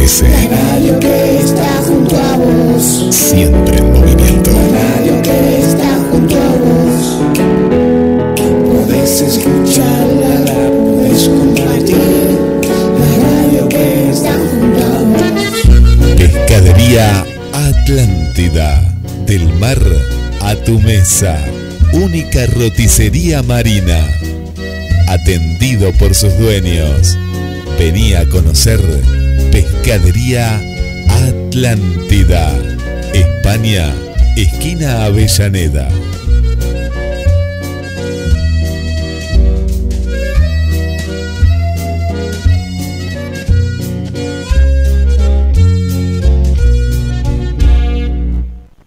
GDS. La radio que está junto a vos. Siempre en movimiento. La radio que está junto a vos. Podés escucharla, la podés compartir. La radio que está junto a vos. Pescadería Atlántida. Del mar a tu mesa. Única roticería marina. Atendido por sus dueños. Venía a conocer Pescadería Atlántida. España, esquina Avellaneda.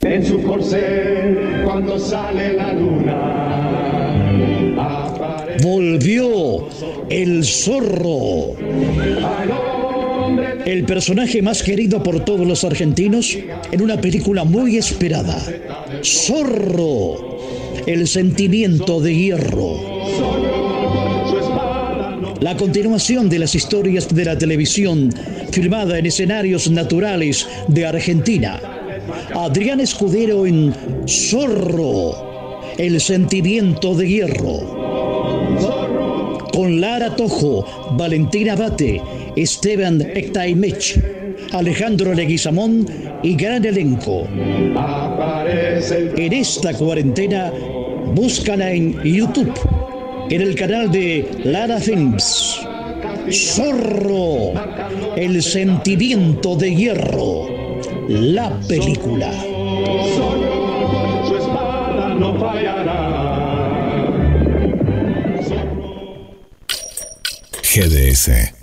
En su corcel, cuando sale la luna, aparece Volvió el zorro. El personaje más querido por todos los argentinos en una película muy esperada. Zorro. El sentimiento de hierro. La continuación de las historias de la televisión filmada en escenarios naturales de Argentina. Adrián Escudero en Zorro. El sentimiento de hierro con Lara Tojo, Valentina Bate, Esteban Ectaimech, Alejandro Leguizamón y gran elenco. En esta cuarentena, búscala en YouTube, en el canal de Lara Films. Zorro, el sentimiento de hierro, la película. GDS.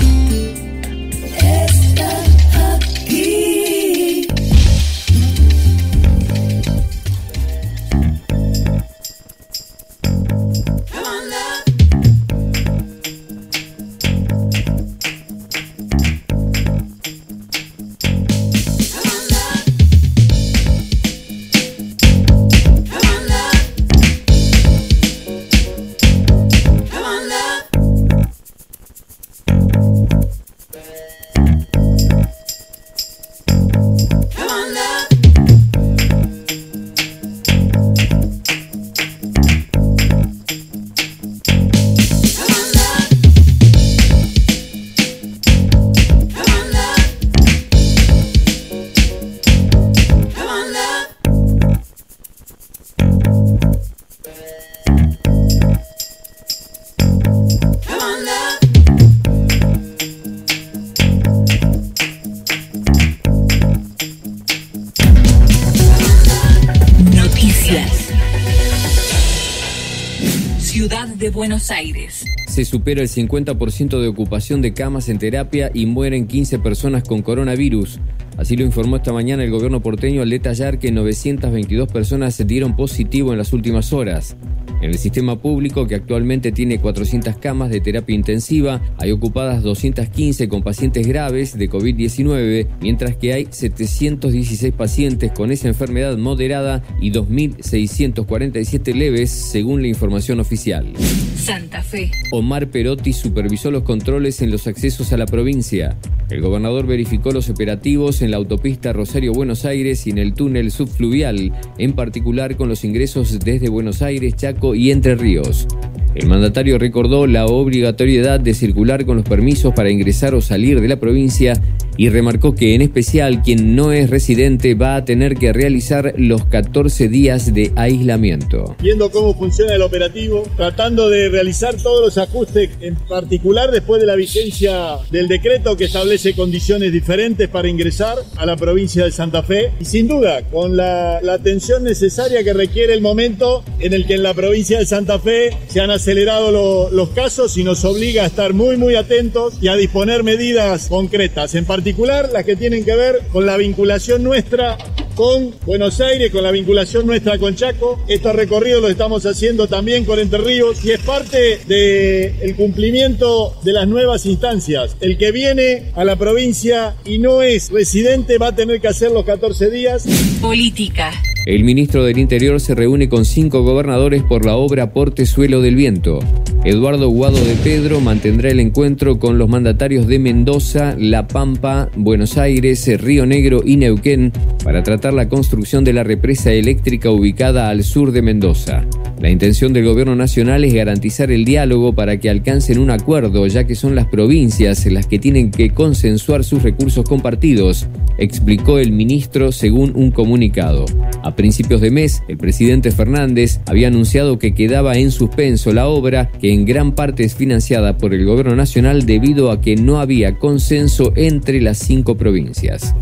Se supera el 50% de ocupación de camas en terapia y mueren 15 personas con coronavirus. Así lo informó esta mañana el gobierno porteño al detallar que 922 personas se dieron positivo en las últimas horas. En el sistema público, que actualmente tiene 400 camas de terapia intensiva, hay ocupadas 215 con pacientes graves de COVID-19, mientras que hay 716 pacientes con esa enfermedad moderada y 2.647 leves, según la información oficial. Santa Fe. Omar Perotti supervisó los controles en los accesos a la provincia. El gobernador verificó los operativos en la autopista Rosario-Buenos Aires y en el túnel subfluvial, en particular con los ingresos desde Buenos Aires, Chaco y Entre Ríos. El mandatario recordó la obligatoriedad de circular con los permisos para ingresar o salir de la provincia y remarcó que en especial quien no es residente va a tener que realizar los 14 días de aislamiento. viendo cómo funciona el operativo, tratando de realizar todos los ajustes, en particular después de la vigencia del decreto que establece condiciones diferentes para ingresar a la provincia de Santa Fe y sin duda con la, atención necesaria que requiere el momento en el que en la provincia de Santa Fe se han acelerado lo- los casos y nos obliga a estar muy muy atentos y a disponer medidas concretas, en particular las que tienen que ver con la vinculación nuestra con Buenos Aires, con la vinculación nuestra con Chaco. Estos recorridos los estamos haciendo también con Entre Ríos y es parte del cumplimiento de las nuevas instancias. El que viene a la provincia y no es residente va a tener que hacer los 14 días. Política. El ministro del Interior se reúne con cinco gobernadores por la obra Portezuelo del Viento. Eduardo Guado de Pedro mantendrá el encuentro con los mandatarios de Mendoza, La Pampa, Buenos Aires, Río Negro y Neuquén para tratar la construcción de la represa eléctrica ubicada al sur de Mendoza. La intención del gobierno nacional es garantizar el diálogo para que alcancen un acuerdo, ya que son las provincias las que tienen que consensuar sus recursos compartidos, explicó el ministro según un comunicado. A principios de mes, el presidente Fernández había anunciado que quedaba en suspenso la obra, que en gran parte es financiada por el gobierno nacional debido a que no había consenso entre las cinco provincias.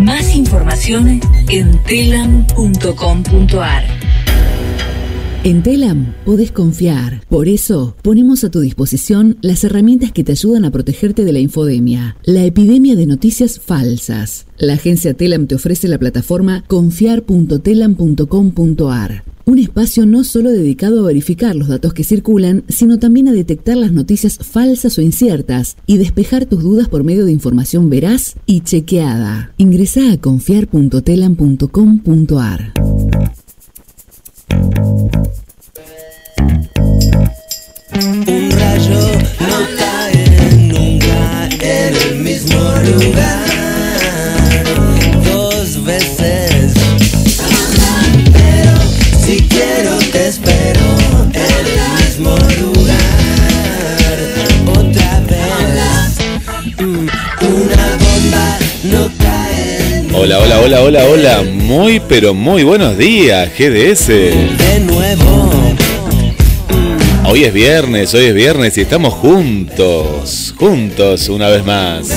Más información en telam.com.ar. En Telam podés confiar. Por eso, ponemos a tu disposición las herramientas que te ayudan a protegerte de la infodemia, la epidemia de noticias falsas. La agencia Telam te ofrece la plataforma confiar.telam.com.ar. Un espacio no solo dedicado a verificar los datos que circulan, sino también a detectar las noticias falsas o inciertas y despejar tus dudas por medio de información veraz y chequeada. Ingresa a confiar.telam.com.ar. Un rayo no cae nunca en el mismo lugar. Dos veces. Pero si quiero te espero en el mismo lugar. Otra vez. Mm, Una bomba no cae Hola, hola, hola, hola, hola. Muy, pero muy buenos días, GDS. de nuevo. Hoy es viernes, hoy es viernes y estamos juntos, juntos una vez más.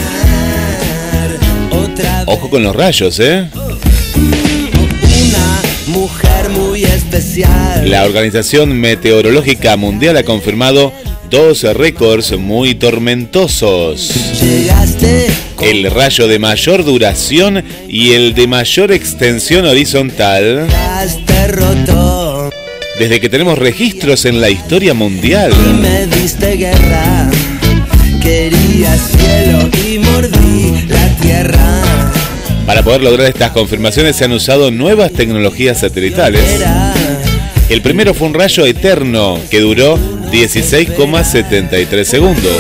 Ojo con los rayos, ¿eh? Una mujer muy especial. La Organización Meteorológica Mundial ha confirmado dos récords muy tormentosos. El rayo de mayor duración y el de mayor extensión horizontal desde que tenemos registros en la historia mundial. y me diste guerra. Quería cielo y mordí la tierra. Para poder lograr estas confirmaciones se han usado nuevas tecnologías satelitales. El primero fue un rayo eterno que duró 16,73 segundos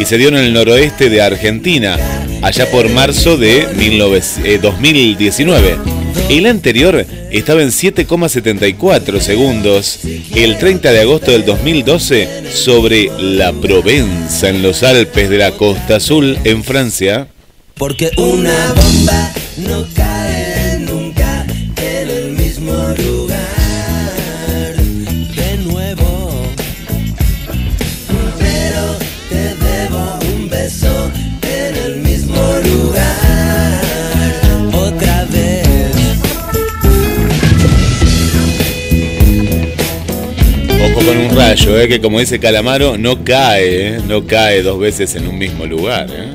y se dio en el noroeste de Argentina, allá por marzo de 19 eh, 2019. El anterior estaba en 7,74 segundos el 30 de agosto del 2012 sobre la Provenza en los Alpes de la Costa Azul en Francia. porque una bomba no cae Rayo, eh, que como dice Calamaro, no cae, eh, no cae dos veces en un mismo lugar. eh.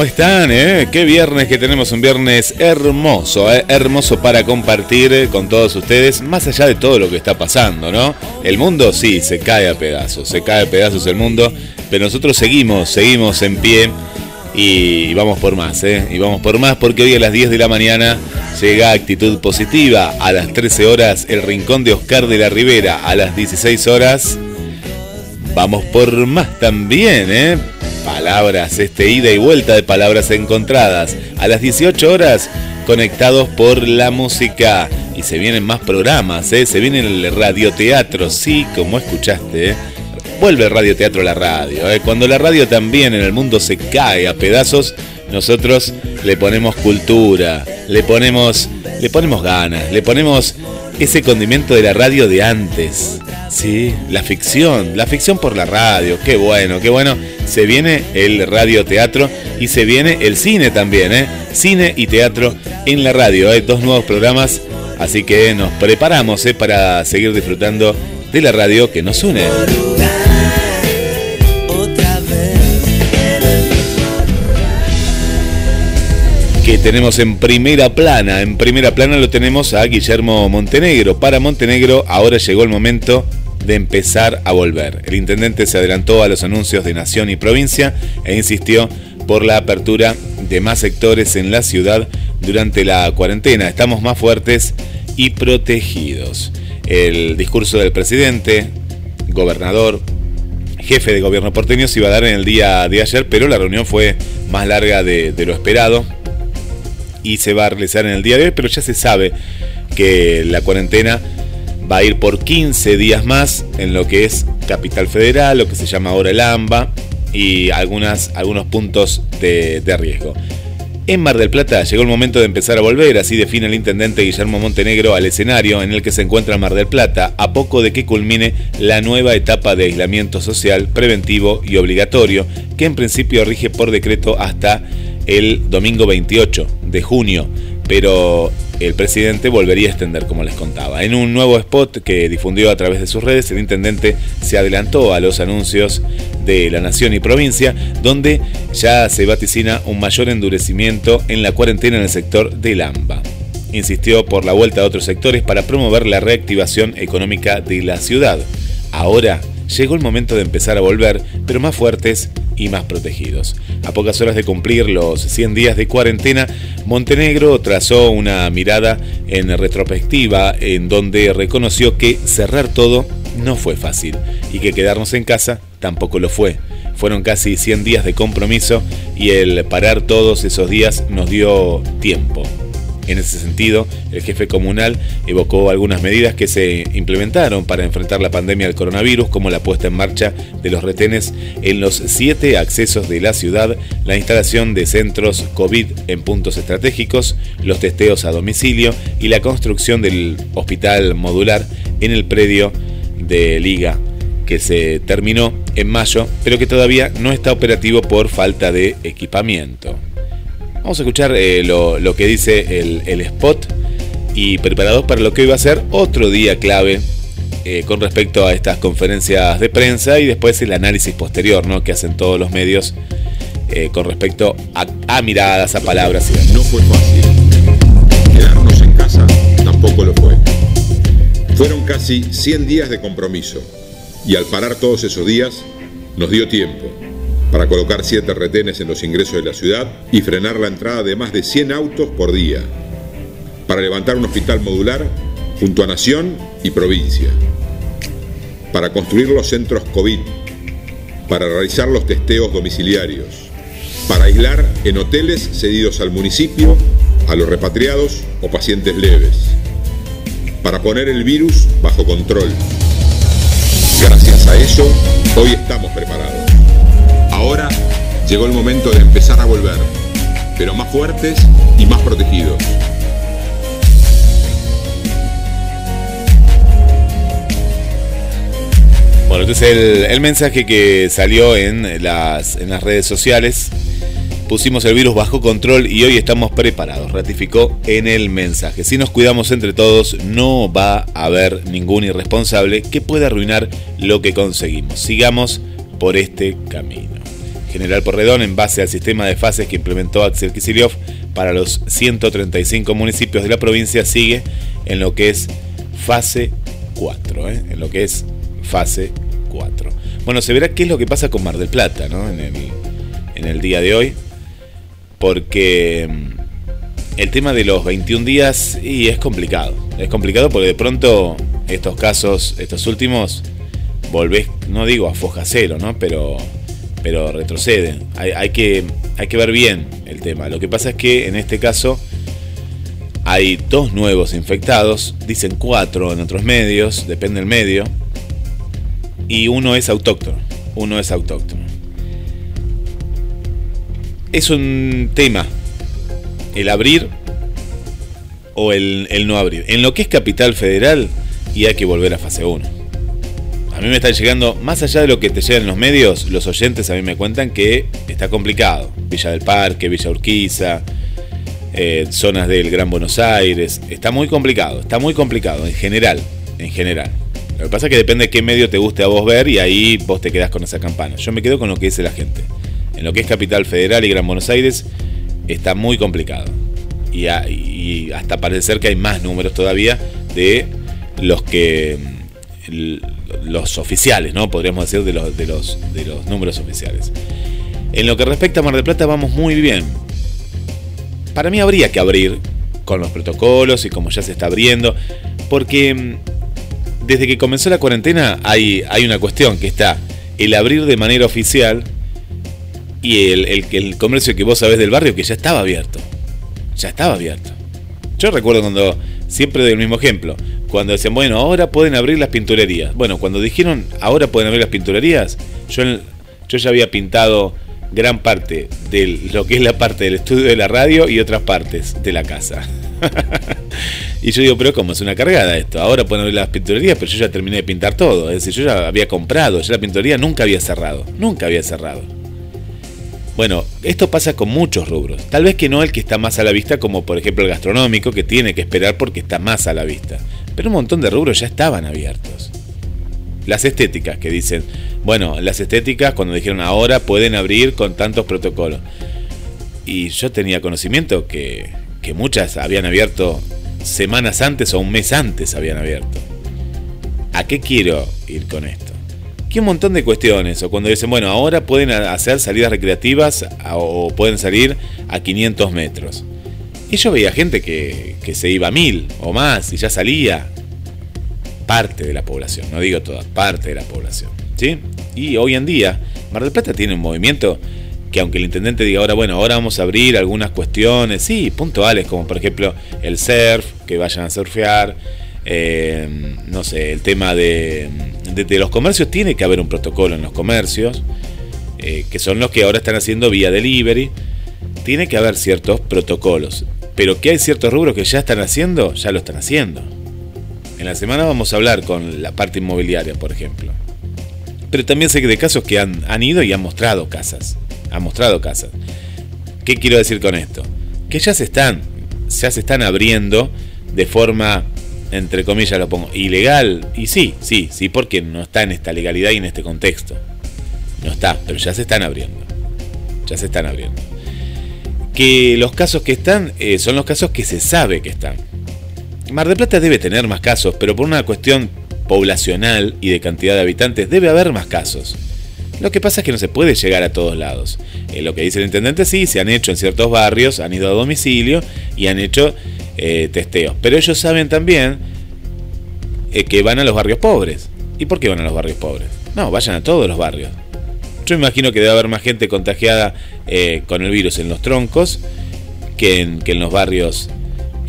¿Cómo están? Eh? Qué viernes que tenemos, un viernes hermoso, eh, hermoso para compartir eh, con todos ustedes, más allá de todo lo que está pasando, ¿no? El mundo sí, se cae a pedazos, se cae a pedazos el mundo, pero nosotros seguimos, seguimos en pie y vamos por más, ¿eh? Y vamos por más porque hoy a las 10 de la mañana llega Actitud Positiva, a las 13 horas El Rincón de Oscar de la Ribera, a las 16 horas vamos por más también, ¿eh? Palabras, este ida y vuelta de palabras encontradas. A las 18 horas, conectados por la música. Y se vienen más programas, ¿eh? se viene el radioteatro, sí, como escuchaste. ¿eh? Vuelve el radioteatro a la radio. ¿eh? Cuando la radio también en el mundo se cae a pedazos, nosotros le ponemos cultura, le ponemos, le ponemos ganas, le ponemos ese condimento de la radio de antes. Sí, la ficción, la ficción por la radio, qué bueno, qué bueno. Se viene el radioteatro y se viene el cine también, ¿eh? Cine y teatro en la radio. Hay dos nuevos programas, así que nos preparamos ¿eh? para seguir disfrutando de la radio que nos une. Que tenemos en primera plana. En primera plana lo tenemos a Guillermo Montenegro. Para Montenegro ahora llegó el momento de empezar a volver. El intendente se adelantó a los anuncios de Nación y provincia e insistió por la apertura de más sectores en la ciudad durante la cuarentena. Estamos más fuertes y protegidos. El discurso del presidente, gobernador, jefe de gobierno porteño se iba a dar en el día de ayer, pero la reunión fue más larga de, de lo esperado y se va a realizar en el día de hoy, pero ya se sabe que la cuarentena va a ir por 15 días más en lo que es Capital Federal, lo que se llama ahora el AMBA y algunas, algunos puntos de, de riesgo. En Mar del Plata llegó el momento de empezar a volver, así define el intendente Guillermo Montenegro al escenario en el que se encuentra Mar del Plata, a poco de que culmine la nueva etapa de aislamiento social, preventivo y obligatorio, que en principio rige por decreto hasta el domingo 28 de junio, pero el presidente volvería a extender, como les contaba. En un nuevo spot que difundió a través de sus redes, el intendente se adelantó a los anuncios de la nación y provincia, donde ya se vaticina un mayor endurecimiento en la cuarentena en el sector del AMBA. Insistió por la vuelta a otros sectores para promover la reactivación económica de la ciudad. Ahora llegó el momento de empezar a volver, pero más fuertes y más protegidos. A pocas horas de cumplir los 100 días de cuarentena, Montenegro trazó una mirada en retrospectiva en donde reconoció que cerrar todo no fue fácil y que quedarnos en casa tampoco lo fue. Fueron casi 100 días de compromiso y el parar todos esos días nos dio tiempo. En ese sentido, el jefe comunal evocó algunas medidas que se implementaron para enfrentar la pandemia del coronavirus, como la puesta en marcha de los retenes en los siete accesos de la ciudad, la instalación de centros COVID en puntos estratégicos, los testeos a domicilio y la construcción del hospital modular en el predio de Liga que se terminó en mayo, pero que todavía no está operativo por falta de equipamiento. Vamos a escuchar eh, lo, que dice el, spot y preparados para lo que hoy va a ser otro día clave eh, con respecto a estas conferencias de prensa y después el análisis posterior ¿no? que hacen todos los medios eh, con respecto a, a, miradas, a palabras. No fue fácil. Quedarnos en casa tampoco lo fue. Fueron casi 100 días de compromiso y al parar todos esos días nos dio tiempo para colocar siete retenes en los ingresos de la ciudad y frenar la entrada de más de 100 autos por día, para levantar un hospital modular junto a Nación y provincia, para construir los centros COVID, para realizar los testeos domiciliarios, para aislar en hoteles cedidos al municipio a los repatriados o pacientes leves, para poner el virus bajo control. Gracias a eso, hoy estamos preparados. Llegó el momento de empezar a volver, pero más fuertes y más protegidos. Bueno, entonces el, el, mensaje que salió en las, en las redes sociales, pusimos el virus bajo control y hoy estamos preparados, ratificó en el mensaje. Si nos cuidamos entre todos, no va a haber ningún irresponsable que pueda arruinar lo que conseguimos. Sigamos por este camino. General Porredón, en base al sistema de fases que implementó Axel Kicillof para los 135 municipios de la provincia, sigue en lo que es fase 4, ¿eh? en lo que es fase 4. Bueno, se verá qué es lo que pasa con Mar del Plata ¿no? en, el, día de hoy, porque mm, el tema de los 21 días y es complicado. Es complicado porque de pronto estos casos, estos últimos, volvés, no digo a foja cero, ¿no? Pero pero retroceden. Hay, hay que, hay que ver bien el tema. Lo que pasa es que en este caso hay dos nuevos infectados, dicen cuatro en otros medios, depende del medio, y uno es autóctono. Uno es autóctono. Es un tema el abrir o el, el no abrir. En lo que es capital federal, y hay que volver a fase 1. A mí me están llegando, más allá de lo que te llegan los medios, los oyentes a mí me cuentan que está complicado. Villa del Parque, Villa Urquiza, eh, zonas del Gran Buenos Aires. Está muy complicado, está muy complicado en general, en general. Lo que pasa es que depende de qué medio te guste a vos ver y ahí vos te quedás con esa campana. Yo me quedo con lo que dice la gente. En lo que es Capital Federal y Gran Buenos Aires está muy complicado. Y, y hasta parece ser que hay más números todavía de los que los oficiales, ¿no? Podríamos decir de los, de los, de los números oficiales. En lo que respecta a Mar del Plata vamos muy bien. Para mí habría que abrir con los protocolos y como ya se está abriendo, porque mm, desde que comenzó la cuarentena hay, hay una cuestión que está el abrir de manera oficial y el, el, el comercio que vos sabés del barrio que ya estaba abierto. Ya estaba abierto. Yo recuerdo cuando, siempre doy el mismo ejemplo, cuando decían, bueno, ahora pueden abrir las pinturerías. Bueno, cuando dijeron, ahora pueden abrir las pinturerías, yo, yo ya había pintado gran parte de lo que es la parte del estudio de la radio y otras partes de la casa. y yo digo, pero ¿cómo es una cargada esto? Ahora pueden abrir las pinturerías, pero yo ya terminé de pintar todo. Es decir, yo ya había comprado, ya la pinturería nunca había cerrado. Nunca había cerrado. Bueno, esto pasa con muchos rubros. Tal vez que no el que está más a la vista, como por ejemplo el gastronómico, que tiene que esperar porque está más a la vista. Pero un montón de rubros ya estaban abiertos. Las estéticas, que dicen, bueno, las estéticas cuando dijeron ahora pueden abrir con tantos protocolos. Y yo tenía conocimiento que, que muchas habían abierto semanas antes o un mes antes habían abierto. ¿A qué quiero ir con esto? Que un montón de cuestiones, o cuando dicen, bueno, ahora pueden hacer salidas recreativas o pueden salir a 500 metros. Y yo veía gente que, que se iba a mil o más y ya salía. Parte de la población, no digo toda, parte de la población. ¿sí? Y hoy en día, Mar del Plata tiene un movimiento que aunque el intendente diga ahora, bueno, ahora vamos a abrir algunas cuestiones, sí, puntuales, como por ejemplo el surf, que vayan a surfear, eh, no sé, el tema de, de- los comercios, tiene que haber un protocolo en los comercios, eh, que son los que ahora están haciendo vía delivery, tiene que haber ciertos protocolos, pero que hay ciertos rubros que ya están haciendo, ya lo están haciendo. En la semana vamos a hablar con la parte inmobiliaria, por ejemplo. Pero también sé que de casos que han, han ido y han mostrado casas. Han mostrado casas. ¿Qué quiero decir con esto? Que ya se están, ya se están abriendo de forma, entre comillas lo pongo, ilegal. Y sí, sí, sí, porque no está en esta legalidad y en este contexto. No está, pero ya se están abriendo. Ya se están abriendo. Que los casos que están eh, son los casos que se sabe que están. Mar del Plata debe tener más casos, pero por una cuestión poblacional y de cantidad de habitantes debe haber más casos. Lo que pasa es que no se puede llegar a todos lados. Eh, lo que dice el intendente sí, se han hecho en ciertos barrios, han ido a domicilio y han hecho eh, testeos. Pero ellos saben también eh, que van a los barrios pobres. ¿Y por qué van a los barrios pobres? No, vayan a todos los barrios. Yo imagino que debe haber más gente contagiada eh, con el virus en los troncos que en, que en los barrios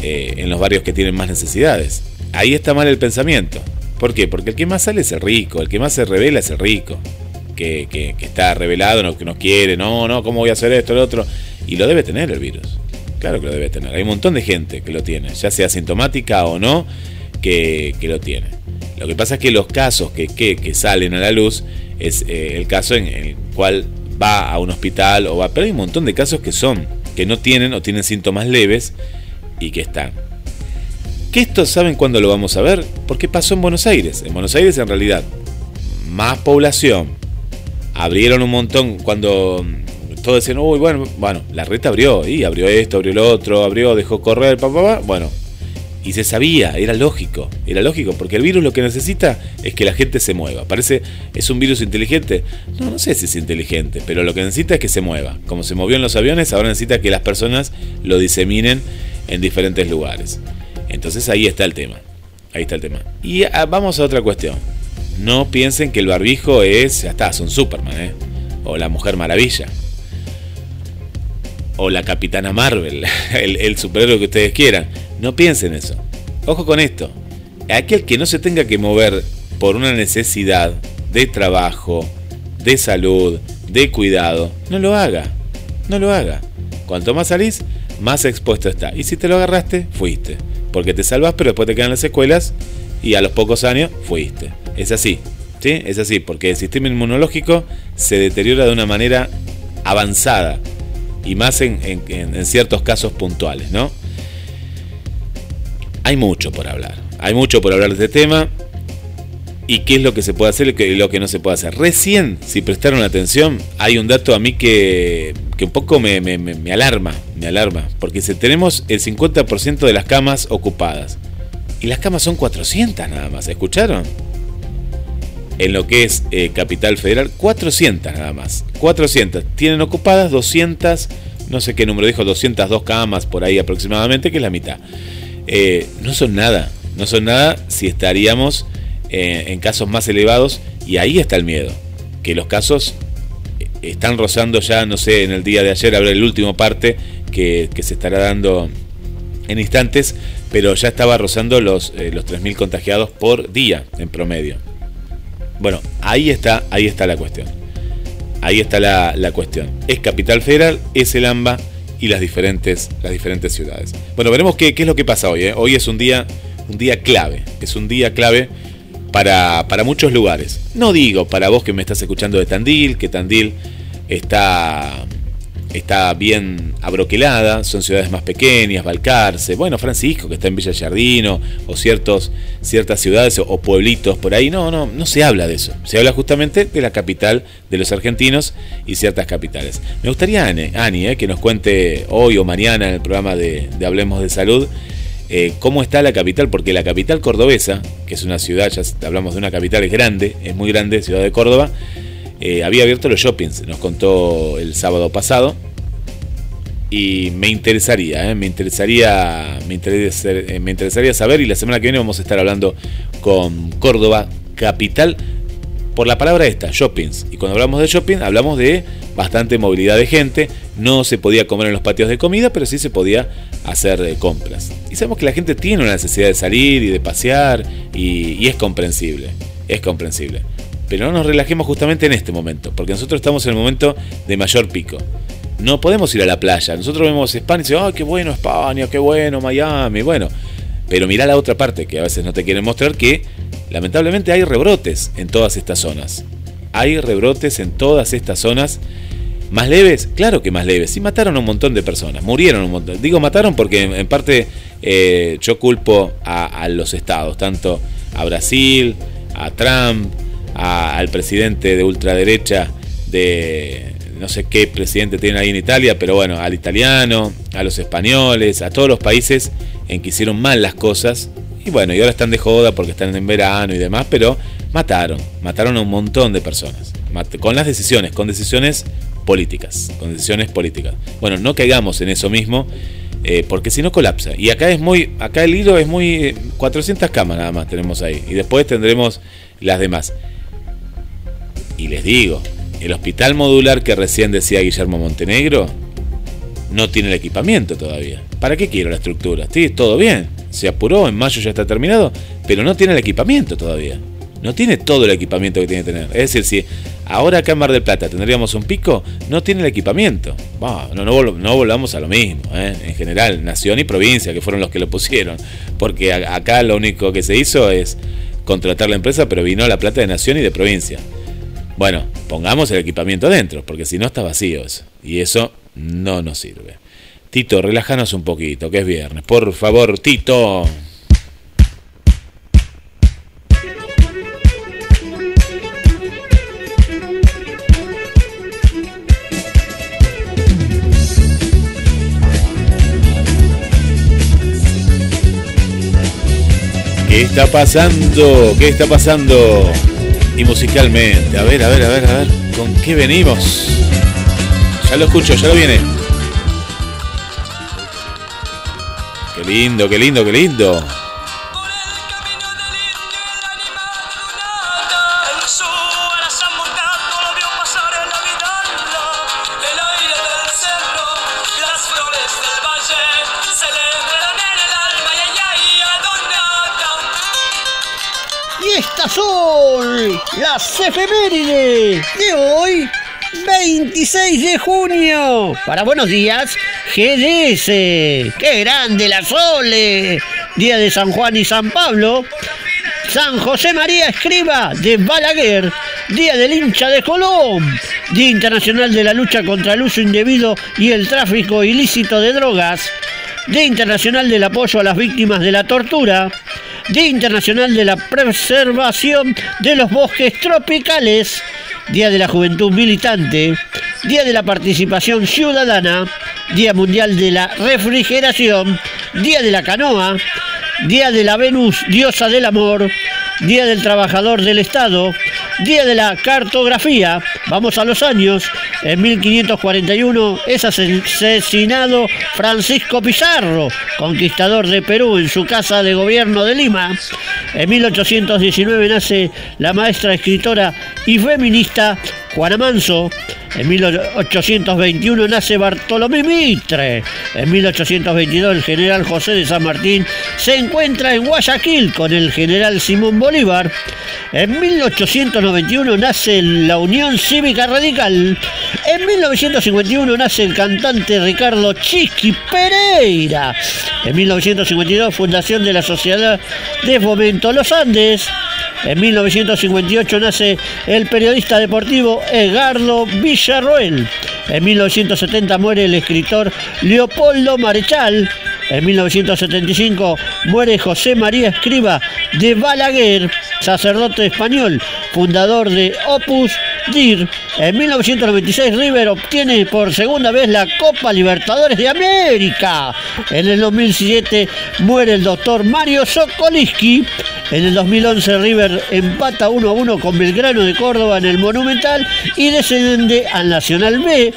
en los barrios que tienen más necesidades. Ahí está mal el pensamiento. ¿Por qué? Porque el que más sale es el rico, el que más se revela es el rico, que, está revelado, no, que no quiere, no, no, ¿cómo voy a hacer esto, lo otro? Y lo debe tener el virus. Claro que lo debe tener. Hay un montón de gente que lo tiene, ya sea sintomática o no, que, lo tiene. Lo que pasa es que los casos que salen a la luz es eh, el caso en el cual va a un hospital o va, pero hay un montón de casos que son, que no tienen o tienen síntomas leves y que están. Que esto saben cuándo lo vamos a ver, porque pasó en Buenos Aires. En Buenos Aires en realidad más población. Abrieron un montón cuando todos decían, uy, bueno, bueno, la red abrió, y abrió esto, abrió lo otro, abrió, dejó correr, pa, pa, pa. bueno. Y se sabía, era lógico, era lógico, porque el virus lo que necesita es que la gente se mueva. Parece, ¿es un virus inteligente? No, no sé si es inteligente, pero lo que necesita es que se mueva. Como se movió en los aviones, ahora necesita que las personas lo diseminen en diferentes lugares. Entonces ahí está el tema. Ahí está el tema. Y ah, vamos a otra cuestión. No piensen que el barbijo es, ya está, son Superman, ¿eh? o la Mujer Maravilla, o la Capitana Marvel, el, superhéroe que ustedes quieran. No piensen eso. Ojo con esto. Aquel que no se tenga que mover por una necesidad de trabajo, de salud, de cuidado, no lo haga. No lo haga. Cuanto más salís, más expuesto está. Y si te lo agarraste, fuiste. Porque te salvas, pero después te quedan las secuelas y a los pocos años fuiste. Es así. ¿Sí? Es así, porque el sistema inmunológico se deteriora de una manera avanzada y más en, ciertos casos puntuales, ¿no? Hay mucho por hablar. Hay mucho por hablar de este tema y qué es lo que se puede hacer y lo que no se puede hacer. Recién, si prestaron atención, hay un dato a mí que, que un poco me, me, me, alarma, me alarma, porque si tenemos el 50% de las camas ocupadas, y las camas son 400 nada más, ¿escucharon? En lo que es eh, Capital Federal, 400 nada más, 400. Tienen ocupadas 200, no sé qué número dijo, 202 camas por ahí aproximadamente, que es la mitad. Eh, no son nada, no son nada si estaríamos eh, en casos más elevados y ahí está el miedo, que los casos eh, están rozando ya, no sé, en el día de ayer habrá el último parte que, se estará dando en instantes, pero ya estaba rozando los, los 3.000 contagiados por día en promedio. Bueno, ahí está, ahí está la cuestión. Ahí está la, la cuestión. Es Capital Federal, es el AMBA, y las diferentes, las diferentes ciudades. Bueno, veremos qué, qué es lo que pasa hoy. ¿eh? Hoy es un día, un día clave, es un día clave para, para muchos lugares. No digo para vos que me estás escuchando de Tandil, que Tandil está está bien abroquelada, son ciudades más pequeñas, Balcarce, bueno, Francisco, que está en Villa Yardino, o ciertos, ciertas ciudades o, pueblitos por ahí. No, no, no se habla de eso. Se habla justamente de la capital de los argentinos y ciertas capitales. Me gustaría, Ani, eh, que nos cuente hoy o mañana en el programa de, Hablemos de Salud. Eh, cómo está la capital, porque la capital cordobesa, que es una ciudad, ya hablamos de una capital, es grande, es muy grande, ciudad de Córdoba, eh, había abierto los shoppings, nos contó el sábado pasado. Y me interesaría, eh, me, interesaría eh, me interesaría saber, y la semana que viene vamos a estar hablando con Córdoba, capital, por la palabra esta, shoppings. Y cuando hablamos de shopping, hablamos de bastante movilidad de gente. No se podía comer en los patios de comida, pero sí se podía hacer compras. Y sabemos que la gente tiene una necesidad de salir y de pasear, y es comprensible. Es comprensible. Pero no nos relajemos justamente en este momento, porque nosotros estamos en el momento de mayor pico. No podemos ir a la playa. Nosotros vemos España y decimos, ¡ay, qué bueno España, qué bueno Miami! Bueno, pero mira la otra parte que a veces no te quieren mostrar que lamentablemente hay rebrotes en todas estas zonas. Hay rebrotes en todas estas zonas. ¿Más leves? Claro que más leves. Y mataron a un montón de personas. Murieron un montón. Digo mataron porque en parte eh, yo culpo a, los estados, tanto a Brasil, a Trump, al presidente de ultraderecha de no sé qué presidente tiene ahí en Italia, pero bueno, al italiano, a los españoles, a todos los países en que hicieron mal las cosas. Y bueno, y ahora están de joda porque están en verano y demás, pero mataron, mataron a un montón de personas. Con las decisiones, con decisiones políticas, con decisiones políticas. Bueno, no caigamos en eso mismo, eh, porque si no colapsa. Y acá es muy, acá el hilo es muy 400 eh, camas nada más tenemos ahí. Y después tendremos las demás. Y les digo, el hospital modular que recién decía Guillermo Montenegro no tiene el equipamiento todavía. ¿Para qué quiero la estructura? Sí, todo bien. Se apuró, en mayo ya está terminado, pero no tiene el equipamiento todavía. No tiene todo el equipamiento que tiene que tener. Es decir, si ahora acá en Mar del Plata tendríamos un pico, no tiene el equipamiento. no, no, volvamos a lo mismo. ¿eh? En general, nación y provincia, que fueron los que lo pusieron. Porque acá lo único que se hizo es contratar la empresa, pero vino la plata de nación y de provincia. Bueno, pongamos el equipamiento dentro, porque si no está vacío eso. Y eso no nos sirve. Tito, relájanos un poquito, que es viernes. Por favor, Tito. ¿Qué está pasando? ¿Qué está pasando? Musicalmente. A ver, a ver, a ver, a ver, ¿con qué venimos? Ya lo escucho, ya lo viene. Qué lindo, qué lindo, qué lindo. 26 de junio. Para buenos días, GDS. ¡Qué grande la Sole! Día de San Juan y San Pablo. San José María Escriba de Balaguer, Día del hincha de Colón, Día Internacional de la Lucha contra el Uso Indebido y el Tráfico Ilícito de Drogas, Día Internacional del Apoyo a las Víctimas de la Tortura, Día Internacional de la Preservación de los Bosques Tropicales, Día de la Juventud Militante, Día de la Participación Ciudadana, Día Mundial de la Refrigeración, Día de la Canoa, Día de la Venus, diosa del amor, Día del Trabajador del Estado, Día de la Cartografía, vamos a los años, en 1541 es asesinado Francisco Pizarro, conquistador de Perú en su casa de gobierno de Lima. En 1819 nace la maestra escritora y feminista Juana Manso. En 1821 nace Bartolomé Mitre. En 1822 el general José de San Martín se encuentra en Guayaquil con el general Simón Bolívar. En 1891 nace la Unión Cívica Radical. En 1951 nace el cantante Ricardo Chiqui Pereira. En 1952 fundación de la Sociedad de Fomento Los Andes. En 1958 nace el periodista deportivo Edgardo Villarroel. En 1970 muere el escritor Leopoldo Marechal. En 1975 muere José María Escriba de Balaguer, sacerdote español, fundador de Opus DIR. En 1996 River obtiene por segunda vez la Copa Libertadores de América. En el 2007 muere el doctor Mario Sokoliski. En el 2011 River empata 1 a 1 con Belgrano de Córdoba en el Monumental y desciende al Nacional B.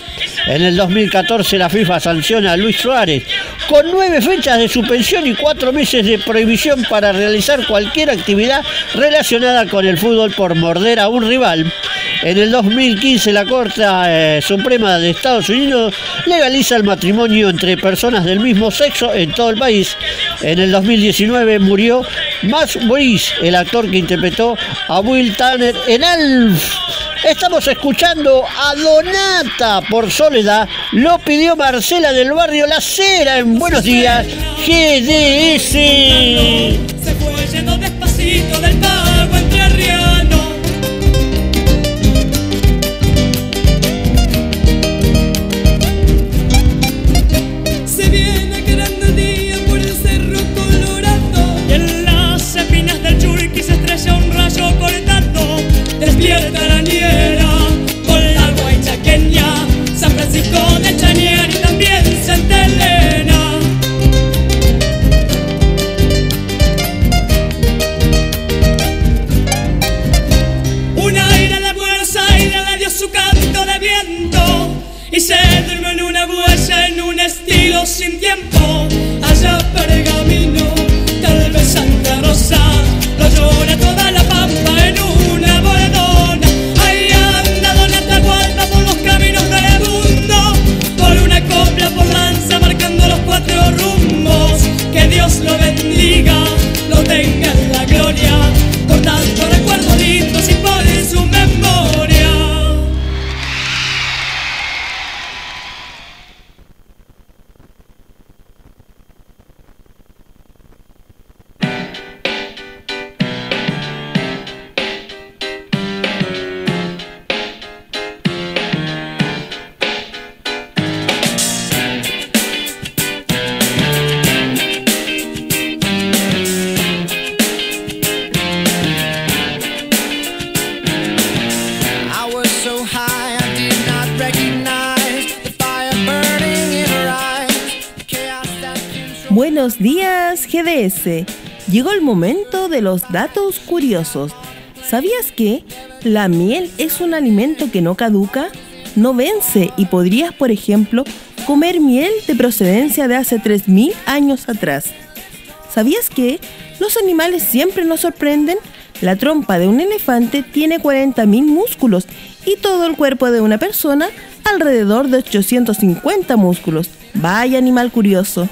En el 2014 la FIFA sanciona a Luis Suárez con nueve fechas de suspensión y cuatro meses de prohibición para realizar cualquier actividad relacionada con el fútbol por morder a un rival. En el 2015 la Corte eh, Suprema de Estados Unidos legaliza el matrimonio entre personas del mismo sexo en todo el país. En el 2019 murió Max El actor que interpretó a Will Tanner en Alf. Estamos escuchando a Donata por Soledad. Lo pidió Marcela del barrio La Cera en Buenos Días. GDS. Se fue yendo despacito del llegó el momento de los datos curiosos. ¿Sabías que la miel es un alimento que no caduca? No vence y podrías, por ejemplo, comer miel de procedencia de hace 3.000 años atrás. ¿Sabías que los animales siempre nos sorprenden? La trompa de un elefante tiene 40.000 músculos y todo el cuerpo de una persona alrededor de 850 músculos. Vaya animal curioso.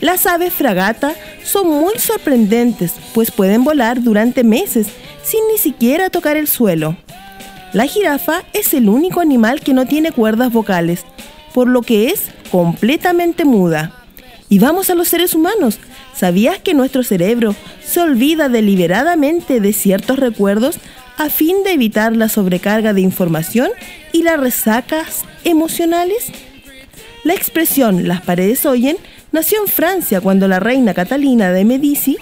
Las aves fragata son muy sorprendentes, pues pueden volar durante meses sin ni siquiera tocar el suelo. La jirafa es el único animal que no tiene cuerdas vocales, por lo que es completamente muda. Y vamos a los seres humanos. ¿Sabías que nuestro cerebro se olvida deliberadamente de ciertos recuerdos a fin de evitar la sobrecarga de información y las resacas emocionales? La expresión las paredes oyen nació en Francia cuando la reina Catalina de Medici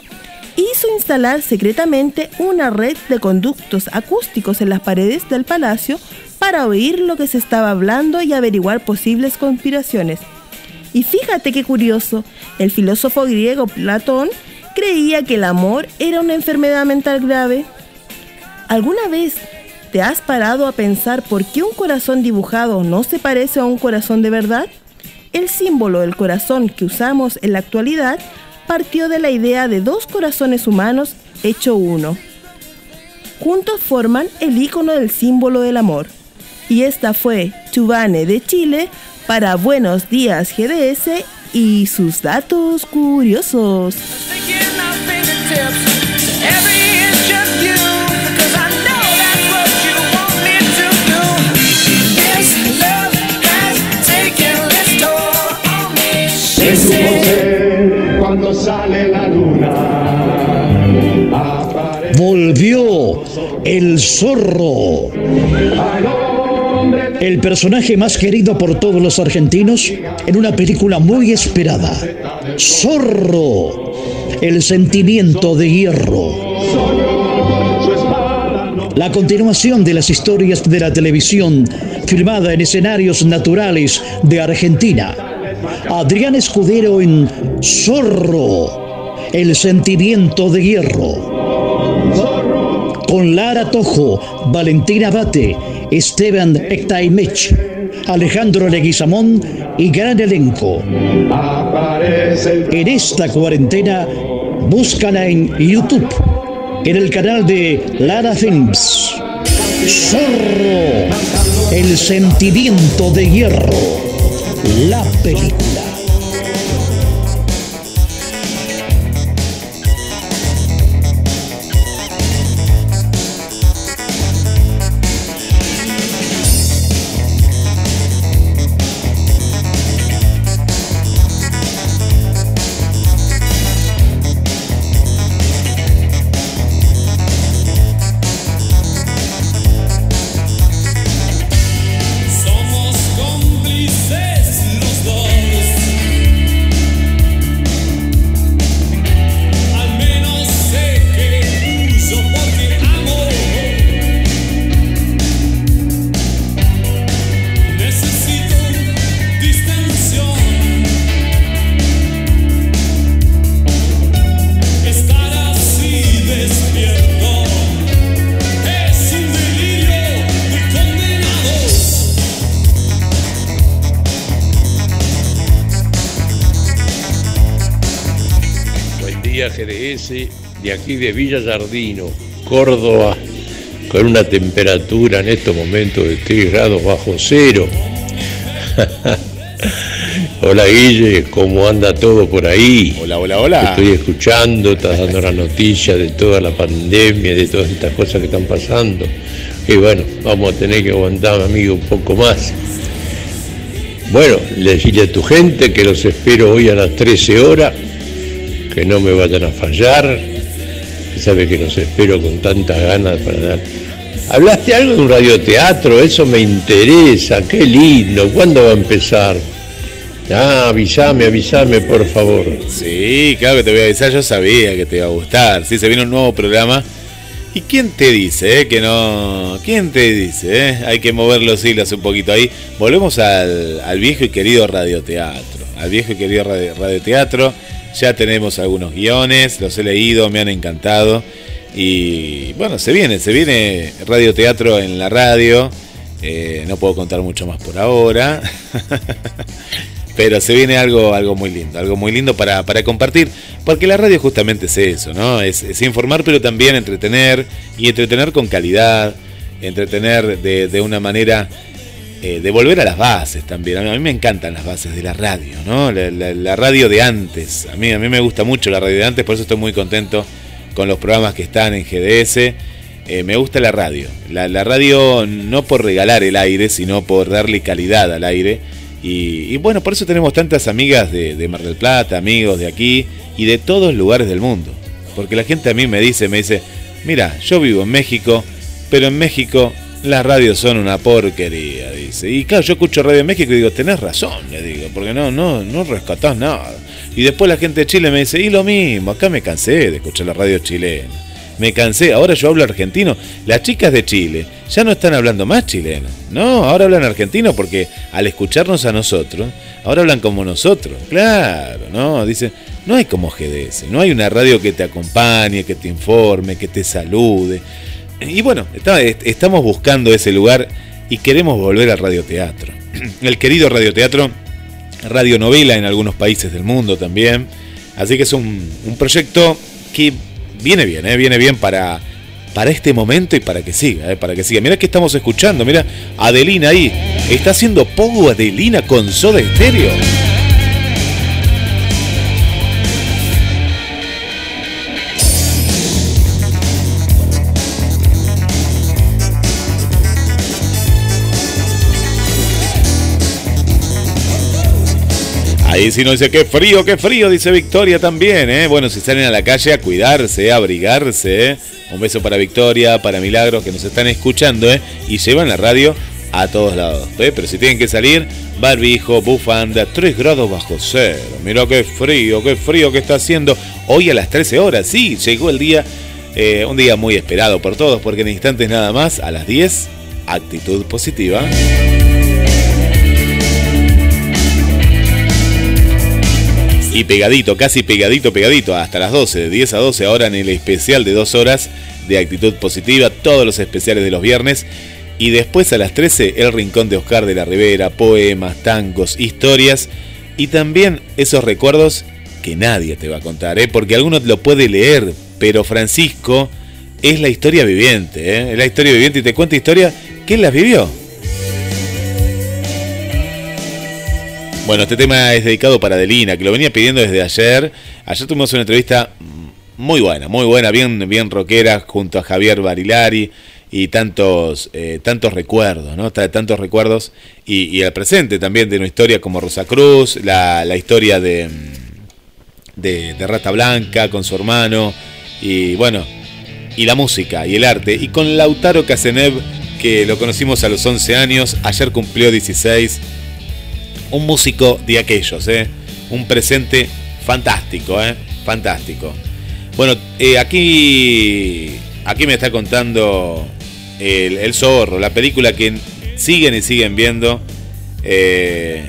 hizo instalar secretamente una red de conductos acústicos en las paredes del palacio para oír lo que se estaba hablando y averiguar posibles conspiraciones. Y fíjate qué curioso, el filósofo griego Platón creía que el amor era una enfermedad mental grave. ¿Alguna vez te has parado a pensar por qué un corazón dibujado no se parece a un corazón de verdad? El símbolo del corazón que usamos en la actualidad partió de la idea de dos corazones humanos hecho uno. Juntos forman el icono del símbolo del amor. Y esta fue Chubane de Chile para Buenos Días GDS y sus datos curiosos. Sale la luna, Volvió el zorro. El personaje más querido por todos los argentinos en una película muy esperada. Zorro. El sentimiento de hierro. La continuación de las historias de la televisión filmada en escenarios naturales de Argentina. Adrián Escudero en Zorro. El sentimiento de hierro con Lara Tojo, Valentina Bate, Esteban Ectaimech, Alejandro Leguizamón y gran elenco. En esta cuarentena, búscala en YouTube, en el canal de Lara Films. Zorro, el sentimiento de hierro, la película. de aquí de Villa Jardino, Córdoba, con una temperatura en estos momentos de 3 grados bajo cero. hola Guille, ¿cómo anda todo por ahí? Hola, hola, hola. Te estoy escuchando, estás dando las noticias de toda la pandemia, de todas estas cosas que están pasando. Y bueno, vamos a tener que aguantar, amigo, un poco más. Bueno, decirle a tu gente que los espero hoy a las 13 horas que no me vayan a fallar, sabe que los espero con tantas ganas para dar. Hablaste algo de un radioteatro, eso me interesa, qué lindo, ¿cuándo va a empezar? Ah, avísame, avísame, por favor. Sí, claro que te voy a avisar, yo sabía que te iba a gustar. Sí, se viene un nuevo programa. ¿Y quién te dice eh, que no? ¿Quién te dice? eh? Hay que mover los hilos un poquito ahí. Volvemos al, al viejo y querido radioteatro. Al viejo y querido radio- radioteatro. Ya tenemos algunos guiones, los he leído, me han encantado. Y bueno, se viene, se viene radioteatro en la radio. Eh, no puedo contar mucho más por ahora. Pero se viene algo, algo muy lindo, algo muy lindo para, para compartir, porque la radio justamente es eso, ¿no? Es, es informar, pero también entretener, y entretener con calidad, entretener de, de una manera eh, de volver a las bases también. A mí, me encantan las bases de la radio, ¿no? La, radio de antes. A mí, a mí me gusta mucho la radio de antes, por eso estoy muy contento con los programas que están en GDS. eh, me gusta la radio. La, la radio no por regalar el aire, sino por darle calidad al aire. Y, y bueno, por eso tenemos tantas amigas de, de Mar del Plata, amigos de aquí y de todos lugares del mundo. Porque la gente a mí me dice, me dice, mira, yo vivo en México, pero en México las radios son una porquería, dice. Y claro, yo escucho radio México y digo, tenés razón, le digo, porque no, no, no rescatás nada. Y después la gente de Chile me dice, y lo mismo, acá me cansé de escuchar la radio chilena. Me cansé, ahora yo hablo argentino. Las chicas de Chile ya no están hablando más chileno. No, ahora hablan argentino porque al escucharnos a nosotros, ahora hablan como nosotros. Claro, ¿no? Dicen, no hay como GDS, no hay una radio que te acompañe, que te informe, que te salude. Y bueno, estamos buscando ese lugar y queremos volver al radioteatro. El querido radioteatro, radionovela en algunos países del mundo también. Así que es un, proyecto que viene bien, ¿eh? viene bien para, para este momento y para que siga, ¿eh? para que siga. Mira que estamos escuchando, mira, Adelina ahí. Está haciendo pogo Adelina con Soda Estéreo. Ahí si no dice, qué frío, qué frío, dice Victoria también, ¿eh? Bueno, si salen a la calle a cuidarse, a abrigarse, ¿eh? Un beso para Victoria, para Milagros, que nos están escuchando, ¿eh? Y llevan la radio a todos lados, ¿eh? Pero si tienen que salir, barbijo, bufanda, 3 grados bajo cero. Mira qué frío, qué frío que está haciendo. Hoy a las 13 horas, sí, llegó el día, eh, un día muy esperado por todos, porque en instantes nada más, a las 10, actitud positiva. Y pegadito, casi pegadito, pegadito, hasta las 12, de 10 a 12, ahora en el especial de dos horas de actitud positiva, todos los especiales de los viernes. Y después a las 13, el rincón de Oscar de la Rivera, poemas, tangos, historias y también esos recuerdos que nadie te va a contar, ¿eh? porque alguno lo puede leer, pero Francisco es la historia viviente, ¿eh? es la historia viviente y te cuenta historia que las vivió. Bueno, este tema es dedicado para Adelina, que lo venía pidiendo desde ayer. Ayer tuvimos una entrevista muy buena, muy buena, bien, bien rockera, junto a Javier Barilari y tantos, eh, tantos recuerdos, ¿no? Ta- Tantos recuerdos. Y, y el presente también de una historia como Rosa Cruz, la, historia de, de, de Rata Blanca con su hermano. Y bueno, y la música y el arte. Y con Lautaro Casenev, que lo conocimos a los 11 años, ayer cumplió 16 un músico de aquellos, ¿eh? un presente fantástico, ¿eh? fantástico. Bueno, eh, aquí, aquí me está contando el, El Zorro, la película que siguen y siguen viendo. eh,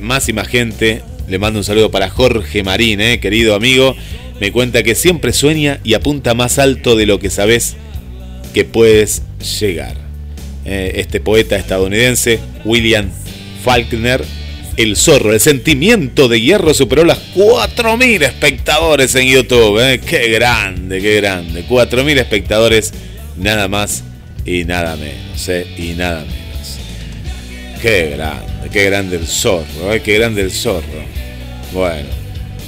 más y más gente. Le mando un saludo para Jorge Marín, ¿eh? querido amigo. Me cuenta que siempre sueña y apunta más alto de lo que sabes que puedes llegar. Este poeta estadounidense, William Faulkner, el zorro, el sentimiento de hierro superó las 4.000 espectadores en YouTube. ¿eh? Qué grande, qué grande. 4.000 espectadores, nada más y nada menos. ¿eh? Y nada menos. Qué grande, qué grande el zorro, ¿eh? qué grande el zorro. Bueno,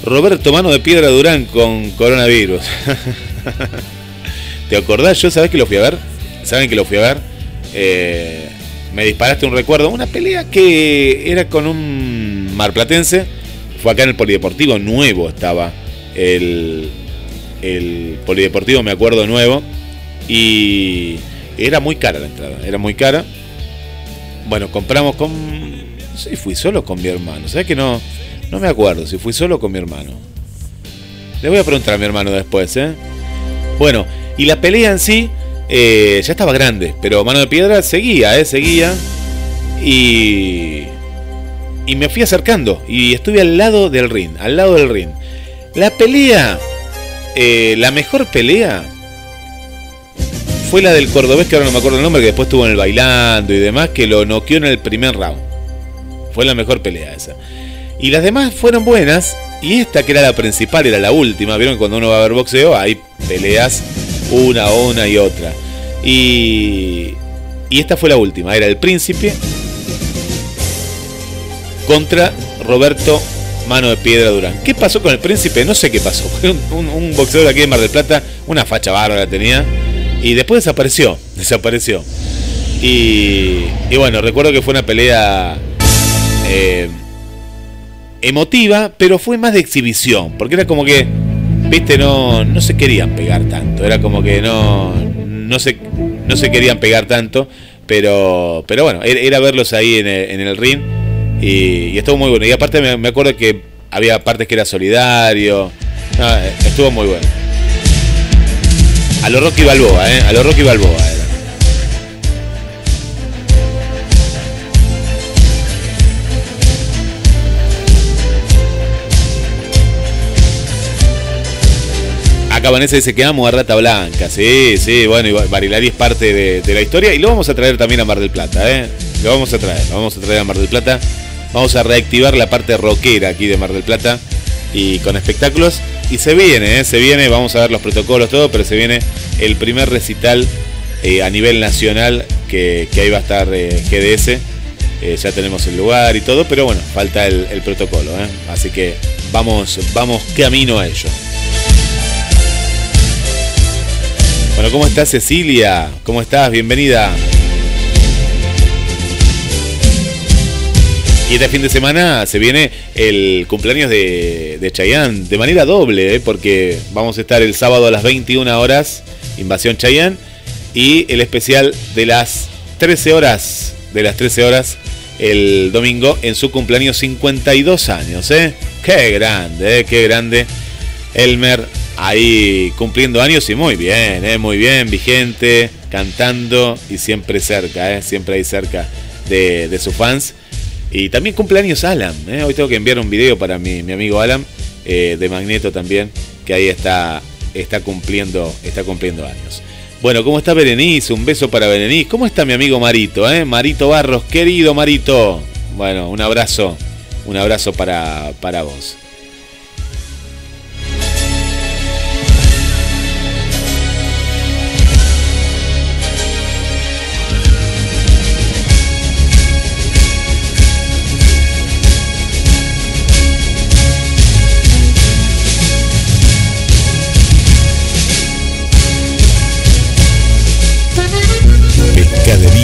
Roberto Mano de Piedra Durán con coronavirus. ¿Te acordás? Yo sabés que lo fui a ver. ¿Saben que lo fui a ver? Eh, me disparaste un recuerdo. Una pelea que era con un marplatense. Fue acá en el Polideportivo Nuevo estaba. El, el Polideportivo, me acuerdo, nuevo. Y era muy cara la entrada. Era muy cara. Bueno, compramos con... Si fui solo con mi hermano. ¿Sabes que no? No me acuerdo si fui solo con mi hermano. Le voy a preguntar a mi hermano después, ¿eh? Bueno, y la pelea en sí eh, ya estaba grande, pero Mano de Piedra seguía, ¿eh? Seguía. Y. Y me fui acercando y estuve al lado del ring, al lado del ring. La pelea, eh, la mejor pelea fue la del cordobés, que ahora no me acuerdo el nombre, que después estuvo en el bailando y demás, que lo noqueó en el primer round. Fue la mejor pelea esa. Y las demás fueron buenas. Y esta que era la principal, era la última. Vieron cuando uno va a ver boxeo hay peleas una, una y otra. Y, y esta fue la última. Era el príncipe contra Roberto Mano de Piedra Durán. ¿Qué pasó con el príncipe? No sé qué pasó. Un- un boxeador aquí de Mar del Plata. Una facha bárbara tenía. Y después desapareció, desapareció. Y, y bueno, recuerdo que fue una pelea eh, emotiva, pero fue más de exhibición, porque era como que, viste, no, no se querían pegar tanto, era como que no, no, se, no se querían pegar tanto, pero, pero bueno, era, verlos ahí en el, en el ring y, estuvo muy bueno. Y aparte me, acuerdo que había partes que era solidario, eh, estuvo muy bueno. A lo Rocky Balboa, ¿eh? A lo Rocky Balboa era. Acá Vanessa dice que amo a Rata Blanca. Sí, sí, bueno, y Barilari es parte de, la historia. Y lo vamos a traer también a Mar del Plata, ¿eh? Lo vamos a traer, lo vamos a traer a Mar del Plata. Vamos a reactivar la parte rockera aquí de Mar del Plata y con espectáculos. Y se viene, ¿eh? se viene, vamos a ver los protocolos, todo, pero se viene el primer recital eh, a nivel nacional que, ahí va a estar eh, GDS. Ya tenemos el lugar y todo, pero bueno, falta el, protocolo. Así que vamos, vamos camino a ello. ¿Cómo estás Cecilia? ¿Cómo estás? Bienvenida. Y este fin de semana se viene el cumpleaños de, de Chayanne de manera doble, ¿eh? porque vamos a estar el sábado a las 21 horas, Invasión Chayanne, y el especial de las 13 horas, de las 13 horas, el domingo en su cumpleaños 52 años, ¿eh? Qué grande, ¿eh? qué grande. Elmer ahí cumpliendo años y muy bien, ¿eh? muy bien, vigente, cantando y siempre cerca, ¿eh? siempre ahí cerca de, de sus fans. Y también cumpleaños Alan. ¿eh? Hoy tengo que enviar un video para mi, mi amigo Alan, eh, de Magneto también, que ahí está, está, cumpliendo, está cumpliendo años. Bueno, ¿cómo está Berenice? Un beso para Berenice. ¿Cómo está mi amigo Marito? Eh? Marito Barros, querido Marito. Bueno, un abrazo, un abrazo para, para vos.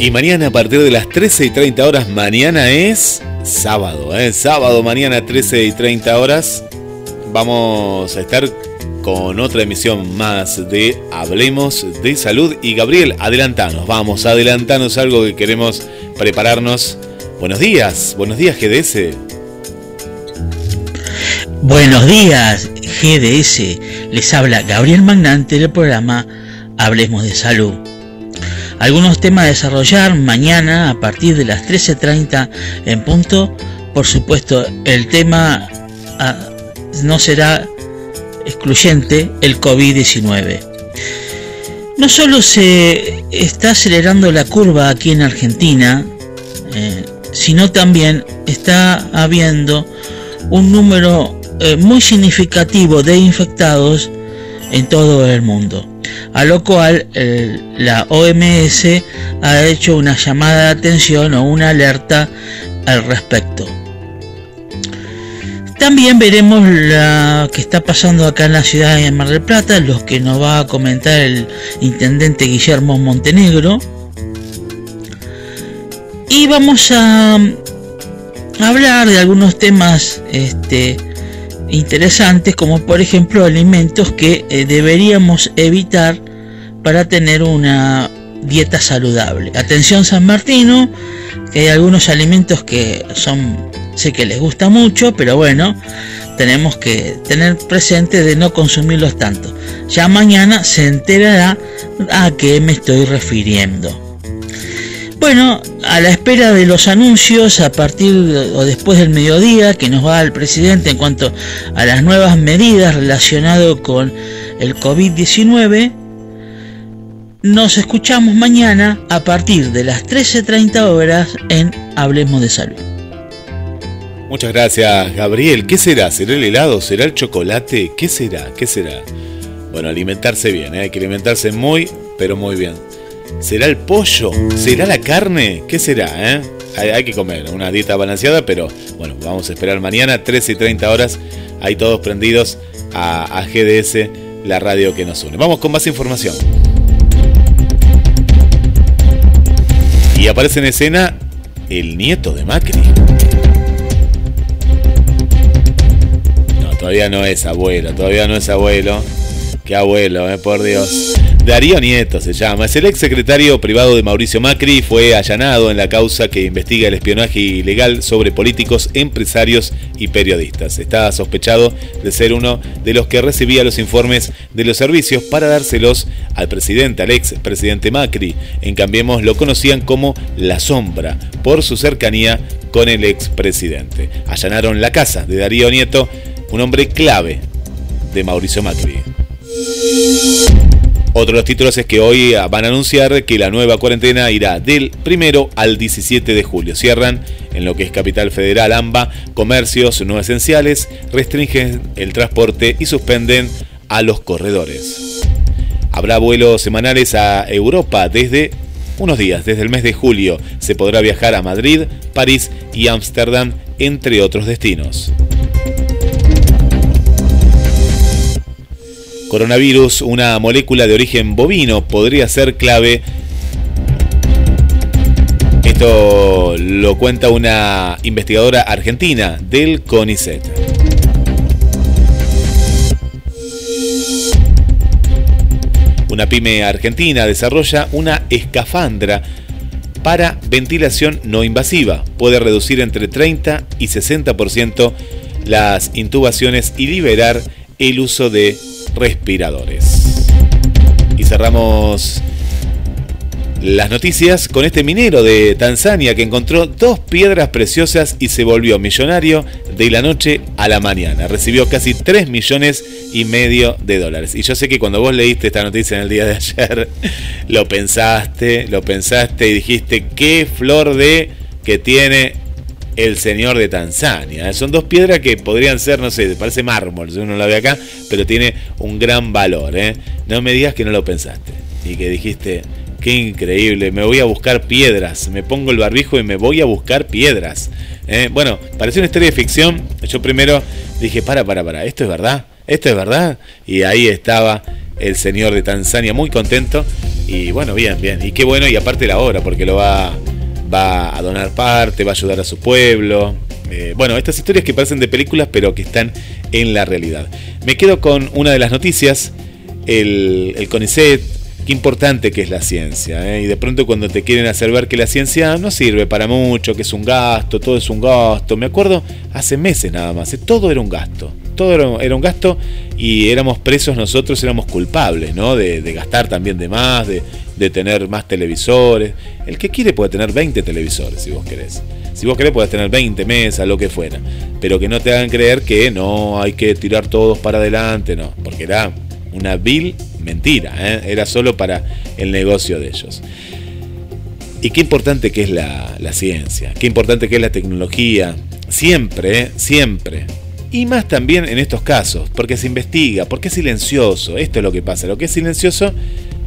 Y mañana a partir de las 13 y 30 horas, mañana es sábado, ¿eh? sábado mañana 13 y 30 horas, vamos a estar con otra emisión más de Hablemos de Salud. Y Gabriel, adelantanos, vamos, adelantanos algo que queremos prepararnos. Buenos días, buenos días GDS. Buenos días, GDS. Les habla Gabriel Magnante del programa Hablemos de Salud. Algunos temas a desarrollar mañana a partir de las 13.30 en punto. Por supuesto, el tema ah, no será excluyente el COVID-19. No solo se está acelerando la curva aquí en Argentina, eh, sino también está habiendo un número eh, muy significativo de infectados en todo el mundo. A lo cual eh, la OMS ha hecho una llamada de atención o una alerta al respecto. También veremos lo que está pasando acá en la ciudad de Mar del Plata, los que nos va a comentar el intendente Guillermo Montenegro. Y vamos a hablar de algunos temas este, interesantes, como por ejemplo alimentos que eh, deberíamos evitar para tener una dieta saludable. Atención San Martino, que hay algunos alimentos que son, sé que les gusta mucho, pero bueno, tenemos que tener presente de no consumirlos tanto. Ya mañana se enterará a qué me estoy refiriendo. Bueno, a la espera de los anuncios a partir o después del mediodía que nos va el presidente en cuanto a las nuevas medidas relacionadas con el COVID-19, nos escuchamos mañana a partir de las 13.30 horas en Hablemos de Salud. Muchas gracias, Gabriel. ¿Qué será? ¿Será el helado? ¿Será el chocolate? ¿Qué será? ¿Qué será? Bueno, alimentarse bien, ¿eh? hay que alimentarse muy, pero muy bien. ¿Será el pollo? ¿Será la carne? ¿Qué será? Eh? Hay, que comer, una dieta balanceada, pero bueno, vamos a esperar mañana, 13 y 30 horas, ahí todos prendidos a, a GDS, la radio que nos une. Vamos con más información. Y aparece en escena el nieto de Macri. No, todavía no es abuelo, todavía no es abuelo. Qué abuelo, eh, por Dios. Darío Nieto se llama, es el ex secretario privado de Mauricio Macri, fue allanado en la causa que investiga el espionaje ilegal sobre políticos, empresarios y periodistas. Está sospechado de ser uno de los que recibía los informes de los servicios para dárselos al presidente, al ex presidente Macri. En Cambiemos lo conocían como La Sombra, por su cercanía con el ex presidente. Allanaron la casa de Darío Nieto, un hombre clave de Mauricio Macri. Otro de los títulos es que hoy van a anunciar que la nueva cuarentena irá del primero al 17 de julio. Cierran en lo que es Capital Federal, AMBA, comercios no esenciales, restringen el transporte y suspenden a los corredores. Habrá vuelos semanales a Europa desde unos días, desde el mes de julio. Se podrá viajar a Madrid, París y Ámsterdam, entre otros destinos. Coronavirus, una molécula de origen bovino, podría ser clave. Esto lo cuenta una investigadora argentina del CONICET. Una pyme argentina desarrolla una escafandra para ventilación no invasiva. Puede reducir entre 30 y 60% las intubaciones y liberar el uso de respiradores. Y cerramos las noticias con este minero de Tanzania que encontró dos piedras preciosas y se volvió millonario de la noche a la mañana. Recibió casi 3 millones y medio de dólares. Y yo sé que cuando vos leíste esta noticia en el día de ayer, lo pensaste, lo pensaste y dijiste, qué flor de que tiene el señor de Tanzania. Son dos piedras que podrían ser, no sé, parece mármol, si uno la ve acá, pero tiene un gran valor. ¿eh? No me digas que no lo pensaste y que dijiste, qué increíble, me voy a buscar piedras, me pongo el barbijo y me voy a buscar piedras. ¿eh? Bueno, parece una historia de ficción. Yo primero dije, para, para, para, ¿esto es verdad? ¿Esto es verdad? Y ahí estaba el señor de Tanzania muy contento. Y bueno, bien, bien. Y qué bueno, y aparte la obra, porque lo va va a donar parte, va a ayudar a su pueblo. Eh, bueno, estas historias que parecen de películas pero que están en la realidad. Me quedo con una de las noticias, el, el CONICET, qué importante que es la ciencia. ¿eh? Y de pronto cuando te quieren hacer ver que la ciencia no sirve para mucho, que es un gasto, todo es un gasto. Me acuerdo hace meses nada más, ¿eh? todo era un gasto. Todo era, un gasto y éramos presos nosotros, éramos culpables, ¿no? De, gastar también de más, de, tener más televisores. El que quiere puede tener 20 televisores, si vos querés. Si vos querés, puedes tener 20 mesas, lo que fuera. Pero que no te hagan creer que no hay que tirar todos para adelante, no. Porque era una vil mentira, ¿eh? era solo para el negocio de ellos. Y qué importante que es la, ciencia, qué importante que es la tecnología, siempre, ¿eh? siempre. Y más también en estos casos, porque se investiga, porque es silencioso, esto es lo que pasa, lo que es silencioso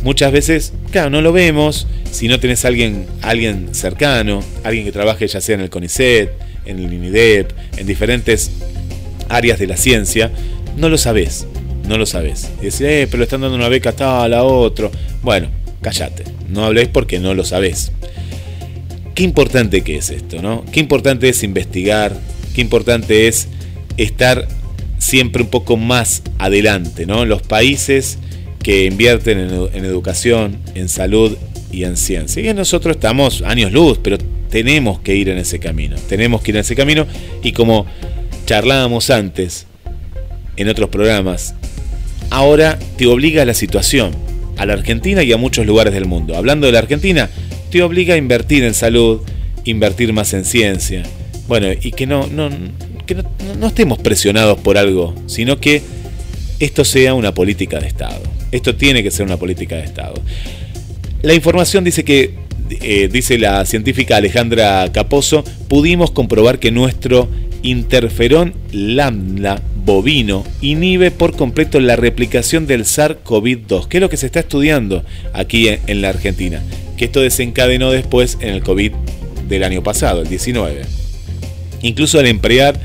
muchas veces, claro, no lo vemos, si no tenés alguien, alguien cercano, alguien que trabaje ya sea en el CONICET, en el INIDEP, en diferentes áreas de la ciencia, no lo sabés no lo sabes. Y eh, pero están dando una beca a tal, a otro. Bueno, cállate, no habléis porque no lo sabés. Qué importante que es esto, ¿no? Qué importante es investigar, qué importante es estar siempre un poco más adelante, ¿no? Los países que invierten en, educación, en salud y en ciencia. Y nosotros estamos años luz, pero tenemos que ir en ese camino. Tenemos que ir en ese camino y como charlábamos antes en otros programas, ahora te obliga a la situación, a la Argentina y a muchos lugares del mundo. Hablando de la Argentina, te obliga a invertir en salud, invertir más en ciencia. Bueno, y que no, estemos presionados por algo, sino que esto sea una política de Estado. Esto tiene que ser una política de Estado. La información dice que, eh, dice la científica Alejandra Caposo, pudimos comprobar que nuestro interferón lambda bovino inhibe por completo la replicación del SARS-CoV-2, que es lo que se está estudiando aquí en, la Argentina, que esto desencadenó después en el COVID del año pasado, el 19. Incluso al emplear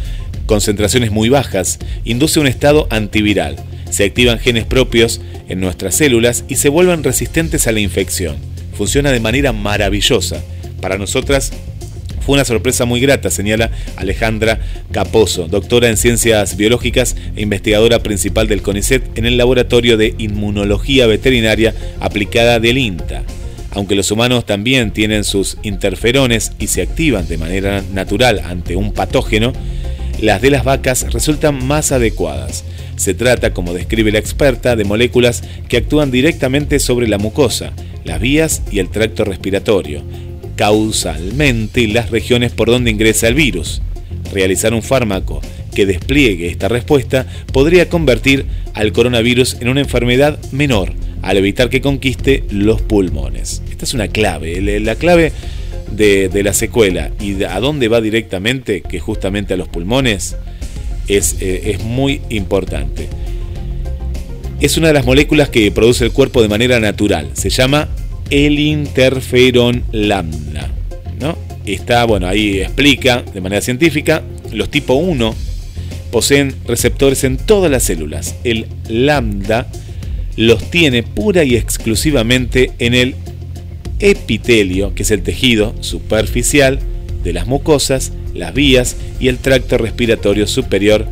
concentraciones muy bajas, induce un estado antiviral. Se activan genes propios en nuestras células y se vuelven resistentes a la infección. Funciona de manera maravillosa. Para nosotras fue una sorpresa muy grata, señala Alejandra Caposo, doctora en ciencias biológicas e investigadora principal del CONICET en el Laboratorio de Inmunología Veterinaria aplicada del INTA. Aunque los humanos también tienen sus interferones y se activan de manera natural ante un patógeno, las de las vacas resultan más adecuadas. Se trata, como describe la experta, de moléculas que actúan directamente sobre la mucosa, las vías y el tracto respiratorio, causalmente las regiones por donde ingresa el virus. Realizar un fármaco que despliegue esta respuesta podría convertir al coronavirus en una enfermedad menor, al evitar que conquiste los pulmones. Esta es una clave, la clave de, de la secuela y a dónde va directamente, que justamente a los pulmones, es, eh, es muy importante. Es una de las moléculas que produce el cuerpo de manera natural. Se llama el interferón lambda. ¿no? Está, bueno, ahí explica de manera científica, los tipo 1 poseen receptores en todas las células. El lambda los tiene pura y exclusivamente en el epitelio, que es el tejido superficial de las mucosas, las vías y el tracto respiratorio superior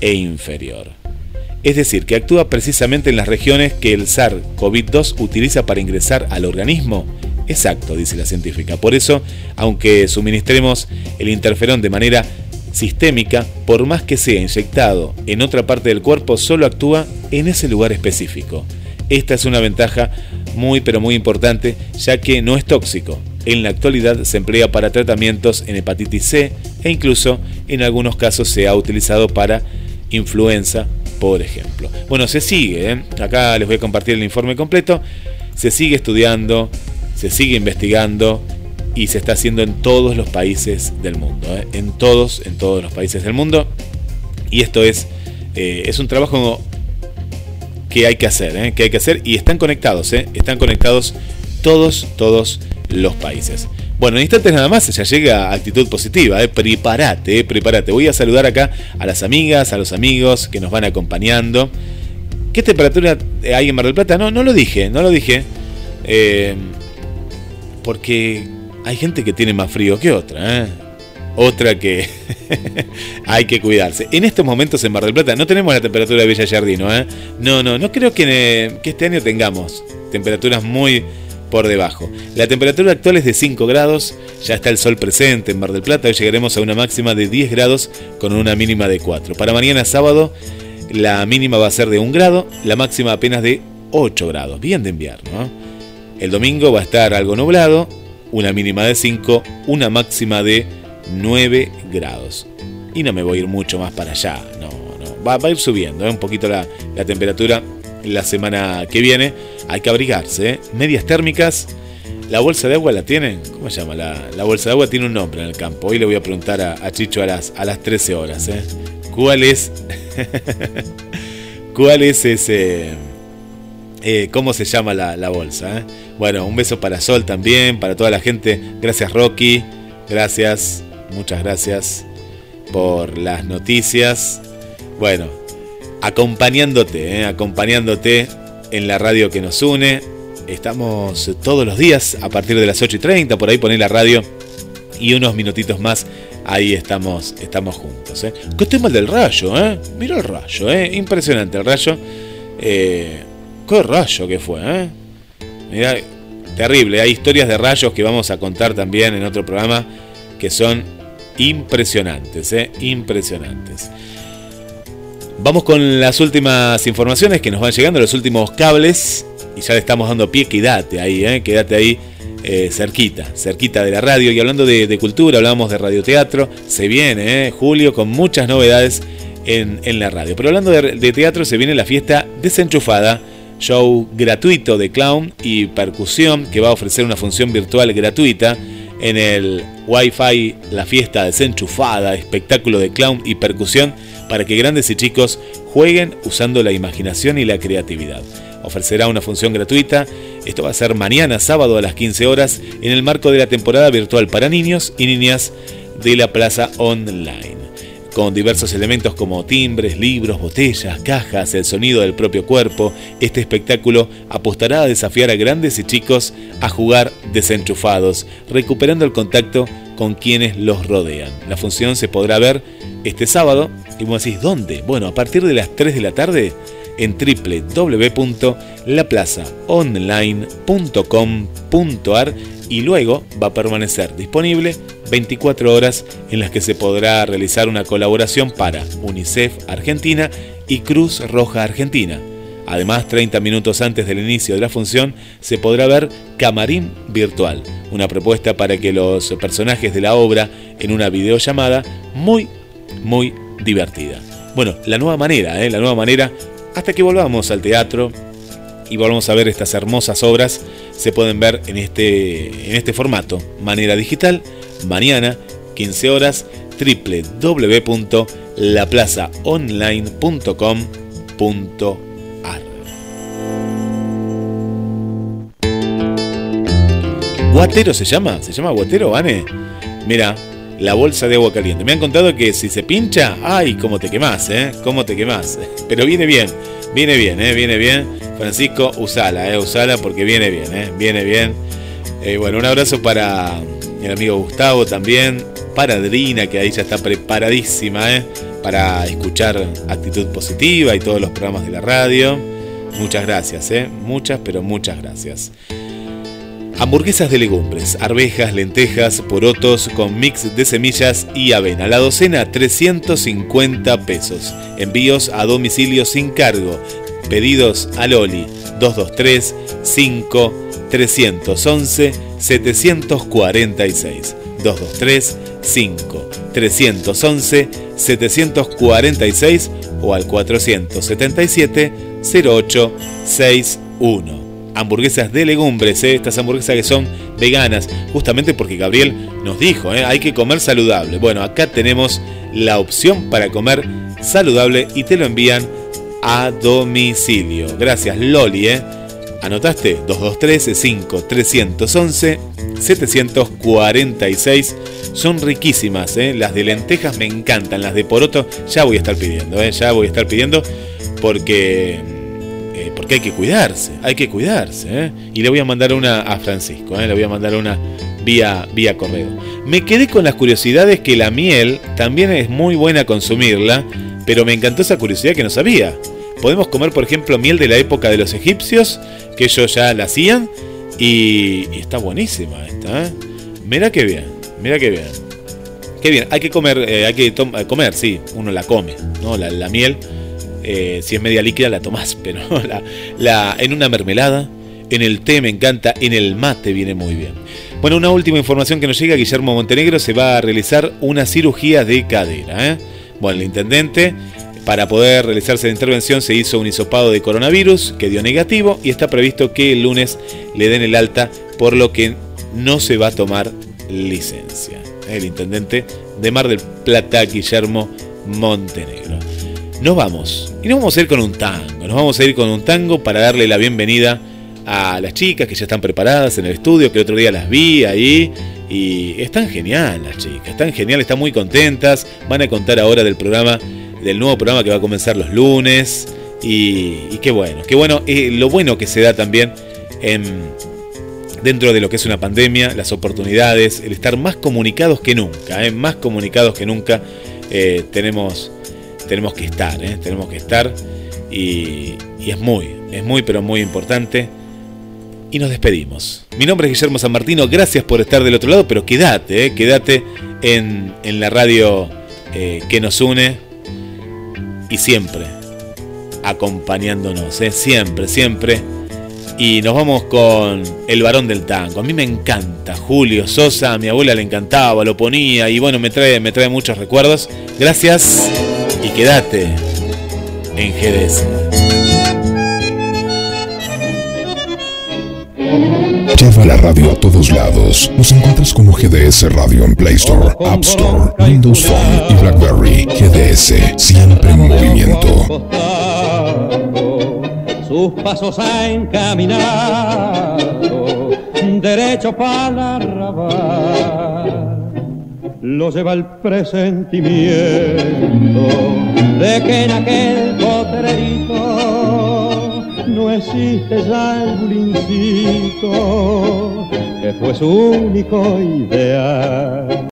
e inferior. Es decir, que actúa precisamente en las regiones que el SARS-CoV-2 utiliza para ingresar al organismo. Exacto, dice la científica. Por eso, aunque suministremos el interferón de manera sistémica, por más que sea inyectado en otra parte del cuerpo, solo actúa en ese lugar específico. Esta es una ventaja muy pero muy importante, ya que no es tóxico. En la actualidad se emplea para tratamientos en hepatitis C e incluso en algunos casos se ha utilizado para influenza, por ejemplo. Bueno, se sigue, ¿eh? acá les voy a compartir el informe completo, se sigue estudiando, se sigue investigando y se está haciendo en todos los países del mundo, ¿eh? en todos, en todos los países del mundo. Y esto es, eh, es un trabajo que hay que hacer, que hay que hacer y están conectados, están conectados todos, todos los países. Bueno, en instantes nada más ya llega actitud positiva, ¿eh? prepárate, prepárate. Voy a saludar acá a las amigas, a los amigos que nos van acompañando. ¿Qué temperatura hay en Mar del Plata? No, no lo dije, no lo dije. porque hay gente que tiene más frío que otra, ¿eh? otra que hay que cuidarse. En estos momentos en Mar del Plata no tenemos la temperatura de Villa Jardino, ¿eh? No, no, no creo que, que este año tengamos temperaturas muy por debajo. La temperatura actual es de 5 grados, ya está el sol presente en Mar del Plata, hoy llegaremos a una máxima de 10 grados con una mínima de 4. Para mañana sábado la mínima va a ser de 1 grado, la máxima apenas de 8 grados, bien de invierno. El domingo va a estar algo nublado, una mínima de 5, una máxima de 9 grados. Y no me voy a ir mucho más para allá, no, no. Va, a ir subiendo ¿eh? un poquito la, temperatura la semana que viene. Hay que abrigarse, ¿eh? medias térmicas. ¿La bolsa de agua la tienen? ¿Cómo se llama? La, la, bolsa de agua tiene un nombre en el campo. Hoy le voy a preguntar a, Chicho a las, a las 13 horas. ¿eh? ¿Cuál es? ¿Cuál es ese? Eh, ¿Cómo se llama la, la bolsa? Bueno, un beso para Sol también, para toda la gente. Gracias Rocky, gracias muchas gracias por las noticias. Bueno, acompañándote, ¿eh? acompañándote en la radio que nos une. Estamos todos los días a partir de las 8 y 30, por ahí poner la radio y unos minutitos más. Ahí estamos, estamos juntos. ¿eh? ¿Qué tema del rayo? ¿eh? Mira el rayo, ¿eh? impresionante el rayo. Eh, qué rayo que fue. Mira, terrible. Hay historias de rayos que vamos a contar también en otro programa que son impresionantes, impresionantes. Vamos con las últimas informaciones que nos van llegando, los últimos cables. Y ya le estamos dando pie, quédate ahí, ¿eh? quédate ahí eh, cerquita, cerquita de la radio. Y hablando de, cultura, hablábamos de radioteatro. Se viene, eh, Julio, con muchas novedades en, la radio. Pero hablando de teatro, se viene la fiesta desenchufada show gratuito de clown y percusión que va a ofrecer una función virtual gratuita en el Wi-Fi La Fiesta Desenchufada, espectáculo de clown y percusión para que grandes y chicos jueguen usando la imaginación y la creatividad. Ofrecerá una función gratuita, esto va a ser mañana sábado a las 15 horas en el marco de la temporada virtual para niños y niñas de la Plaza Online con diversos elementos como timbres, libros, botellas, cajas, el sonido del propio cuerpo. Este espectáculo apostará a desafiar a grandes y chicos a jugar desenchufados, recuperando el contacto con quienes los rodean. La función se podrá ver este sábado, y vos ¿dónde? Bueno, a partir de las 3 de la tarde en www.laplazaonline.com.ar y luego va a permanecer disponible 24 horas en las que se podrá realizar una colaboración para UNICEF Argentina y Cruz Roja Argentina. Además, 30 minutos antes del inicio de la función se podrá ver Camarín Virtual, una propuesta para que los personajes de la obra en una videollamada muy, muy divertida. Bueno, la nueva manera, ¿eh? la nueva manera, hasta que volvamos al teatro y volvamos a ver estas hermosas obras, se pueden ver en este, en este formato, manera digital, mañana, 15 horas, www.laplazaonline.com.ar. ¿Guatero se llama? ¿Se llama Guatero, Vane? Mira, la bolsa de agua caliente. Me han contado que si se pincha, ¡ay, cómo te quemás, eh! ¿Cómo te quemás? Pero viene bien, viene bien, eh, viene bien. Francisco, usala, eh, usala porque viene bien, eh, viene bien. Eh, bueno, un abrazo para el amigo Gustavo también, para Adrina, que ahí ya está preparadísima ¿eh? para escuchar actitud positiva y todos los programas de la radio. Muchas gracias, ¿eh? muchas, pero muchas gracias. Hamburguesas de legumbres, arvejas, lentejas, porotos con mix de semillas y avena. La docena 350 pesos. Envíos a domicilio sin cargo. Pedidos al Oli 223 5 311 746 223 5 311 746 o al 477 0861. Hamburguesas de legumbres, ¿eh? estas hamburguesas que son veganas, justamente porque Gabriel nos dijo, ¿eh? hay que comer saludable. Bueno, acá tenemos la opción para comer saludable y te lo envían a domicilio. Gracias Loli, ¿eh? ¿Anotaste? 223 5 311 746. Son riquísimas, ¿eh? las de lentejas me encantan, las de poroto ya voy a estar pidiendo, ¿eh? ya voy a estar pidiendo porque, porque hay que cuidarse, hay que cuidarse. Y le voy a mandar una a Francisco, le voy a mandar una vía, vía correo. Me quedé con las curiosidades que la miel también es muy buena consumirla, pero me encantó esa curiosidad que no sabía. Podemos comer, por ejemplo, miel de la época de los egipcios, que ellos ya la hacían, y, está buenísima esta. ¿eh? Mira qué bien, mira qué bien. Qué bien, hay que comer, eh, hay que tom- comer, sí, uno la come, ¿no? La, la miel, eh, si es media líquida la tomás, pero la, la- en una mermelada, en el té me encanta, en el mate viene muy bien. Bueno, una última información que nos llega, Guillermo Montenegro se va a realizar una cirugía de cadera. ¿eh? Bueno, el intendente, para poder realizarse la intervención, se hizo un hisopado de coronavirus que dio negativo y está previsto que el lunes le den el alta, por lo que no se va a tomar licencia. El intendente de Mar del Plata, Guillermo Montenegro. Nos vamos. Y nos vamos a ir con un tango. Nos vamos a ir con un tango para darle la bienvenida a las chicas que ya están preparadas en el estudio, que el otro día las vi ahí. Y están genial las chicas, están genial, están muy contentas. Van a contar ahora del programa, del nuevo programa que va a comenzar los lunes. Y, qué bueno, qué bueno, eh, lo bueno que se da también en, dentro de lo que es una pandemia, las oportunidades, el estar más comunicados que nunca, ¿eh? más comunicados que nunca eh, tenemos, tenemos que estar, tenemos que estar y, y es muy, es muy pero muy importante. Y nos despedimos. Mi nombre es Guillermo San Martino, gracias por estar del otro lado, pero quédate, ¿eh? quédate en, en la radio eh, que nos une y siempre acompañándonos, ¿eh? siempre, siempre Y nos vamos con El varón del tango. A mí me encanta. Julio Sosa, a mi abuela le encantaba, lo ponía y bueno, me trae, me trae muchos recuerdos. Gracias y quédate en GDS. Lleva la radio a todos lados. Nos encuentras como GDS Radio en Play Store, App Store, Windows Phone y BlackBerry. GDS, siempre en movimiento. Sus pasos ha encaminado derecho para. Lo lleva el presentimiento de que en aquel potrerito no existe ya el bulincito que fue su único ideal.